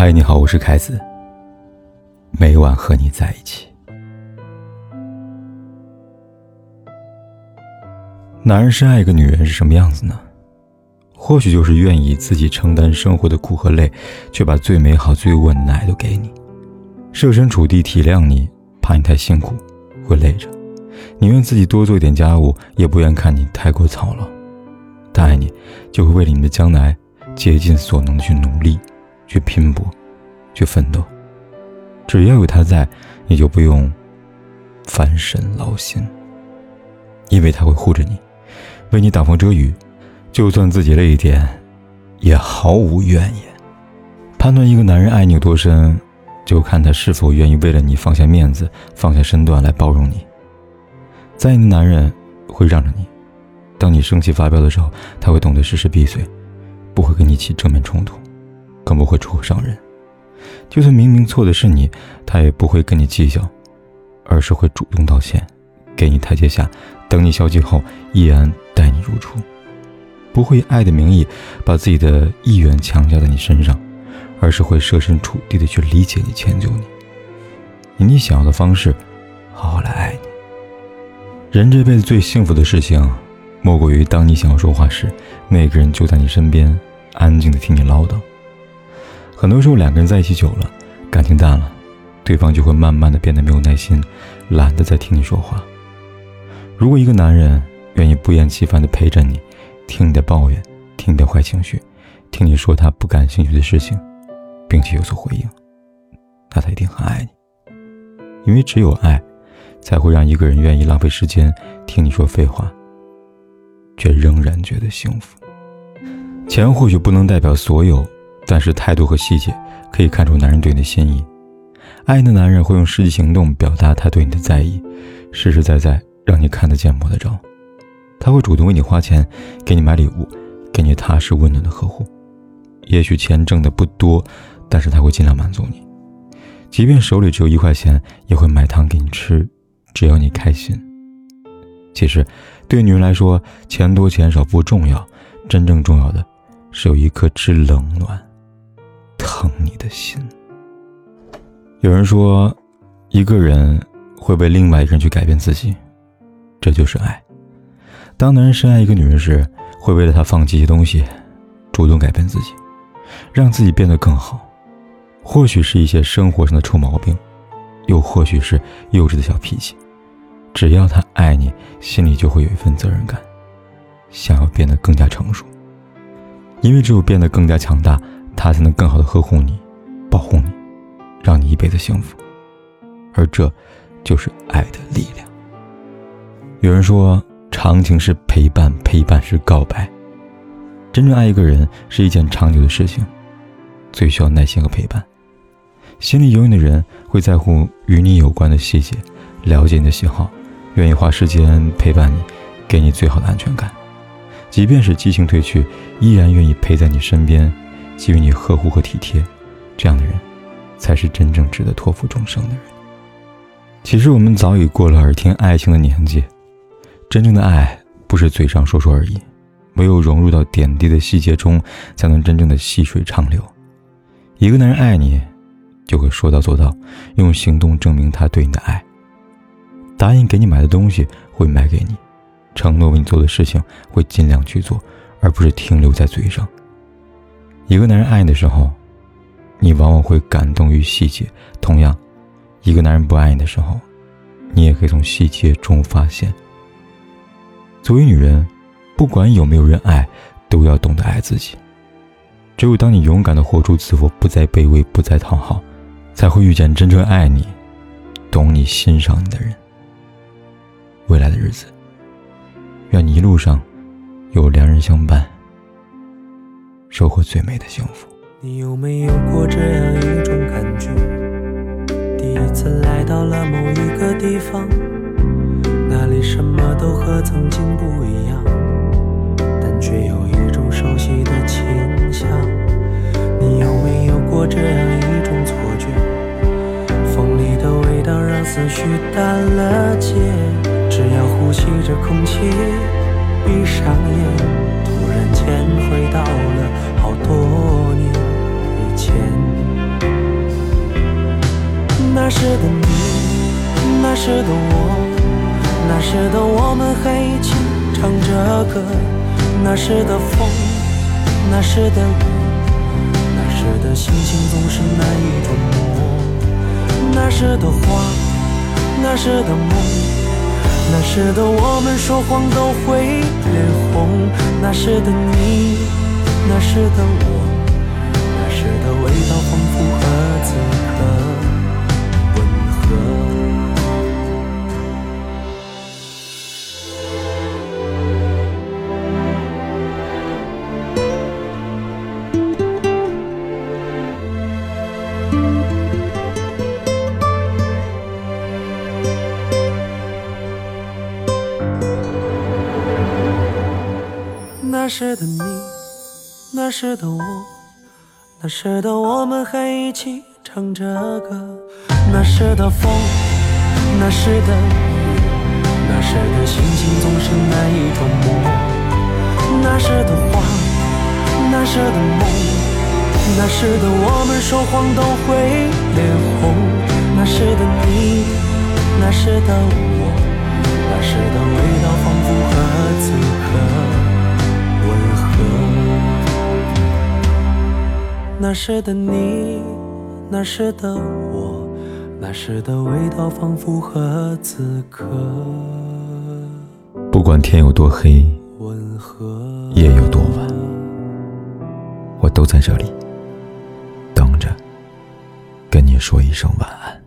嗨，你好，我是凯子。每晚和你在一起。男人深爱一个女人是什么样子呢？或许就是愿意自己承担生活的苦和累，却把最美好、最稳的爱都给你，设身处地体谅你，怕你太辛苦会累着，宁愿自己多做一点家务，也不愿看你太过操劳。他爱你，就会为了你的将来，竭尽所能的去努力。去拼搏，去奋斗。只要有他在，你就不用烦神劳心，因为他会护着你，为你挡风遮雨。就算自己累一点，也毫无怨言。判断一个男人爱你有多深，就看他是否愿意为了你放下面子、放下身段来包容你。在意的男人会让着你，当你生气发飙的时候，他会懂得适时闭嘴，不会跟你起正面冲突。更不会出口伤人。就算明明错的是你，他也不会跟你计较，而是会主动道歉，给你台阶下，等你消气后，依然待你如初。不会以爱的名义把自己的意愿强加在你身上，而是会设身处地的去理解你、迁就你，以你想要的方式，好好来爱你。人这辈子最幸福的事情，莫过于当你想要说话时，那个人就在你身边，安静的听你唠叨。很多时候，两个人在一起久了，感情淡了，对方就会慢慢的变得没有耐心，懒得再听你说话。如果一个男人愿意不厌其烦的陪着你，听你的抱怨，听你的坏情绪，听你说他不感兴趣的事情，并且有所回应，那他一定很爱你。因为只有爱，才会让一个人愿意浪费时间听你说废话，却仍然觉得幸福。钱或许不能代表所有。但是态度和细节可以看出男人对你的心意。爱你的男人会用实际行动表达他对你的在意，实实在在让你看得见、摸得着。他会主动为你花钱，给你买礼物，给你踏实温暖的呵护。也许钱挣的不多，但是他会尽量满足你。即便手里只有一块钱，也会买糖给你吃，只要你开心。其实，对女人来说，钱多钱少不重要，真正重要的是有一颗知冷暖。疼你的心。有人说，一个人会为另外一个人去改变自己，这就是爱。当男人深爱一个女人时，会为了她放弃一些东西，主动改变自己，让自己变得更好。或许是一些生活上的臭毛病，又或许是幼稚的小脾气。只要他爱你，心里就会有一份责任感，想要变得更加成熟。因为只有变得更加强大。他才能更好的呵护你，保护你，让你一辈子幸福，而这，就是爱的力量。有人说，长情是陪伴，陪伴是告白。真正爱一个人是一件长久的事情，最需要耐心和陪伴。心里有你的人会在乎与你有关的细节，了解你的喜好，愿意花时间陪伴你，给你最好的安全感。即便是激情褪去，依然愿意陪在你身边。给予你呵护和体贴，这样的人，才是真正值得托付终生的人。其实我们早已过了耳听爱情的年纪，真正的爱不是嘴上说说而已，唯有融入到点滴的细节中，才能真正的细水长流。一个男人爱你，就会说到做到，用行动证明他对你的爱。答应给你买的东西会买给你，承诺为你做的事情会尽量去做，而不是停留在嘴上。一个男人爱你的时候，你往往会感动于细节；同样，一个男人不爱你的时候，你也可以从细节中发现。作为女人，不管有没有人爱，都要懂得爱自己。只有当你勇敢的活出自我，不再卑微，不再讨好，才会遇见真正爱你、懂你、欣赏你的人。未来的日子，愿你一路上有良人相伴。收获最美的幸福。你有没有过这样一种感觉？第一次来到了某一个地方，那里什么都和曾经不一样，但却有一种熟悉的清香。你有没有过这样一种错觉？风里的味道让思绪淡了结，只要呼吸着空气，那时的我们还一起唱着歌。那时的风，那时的雨，那时的心情总是难以捉摸。那时的花，那时的梦，那时的我们说谎都会脸红。那时的你，那时的我，那时的味道那时的你，那时的我，那时的我们还一起唱着歌。那时的风，那时的雨，那时的心情总是难以捉摸。那时的花，那时的梦，那时的我们说谎都会脸红。那时的你，那时的我，那时的味道仿佛和那时的你，那时的我，那时的味道仿佛和此刻不管天有多黑，夜有多晚，我都在这里等着，跟你说一声晚安。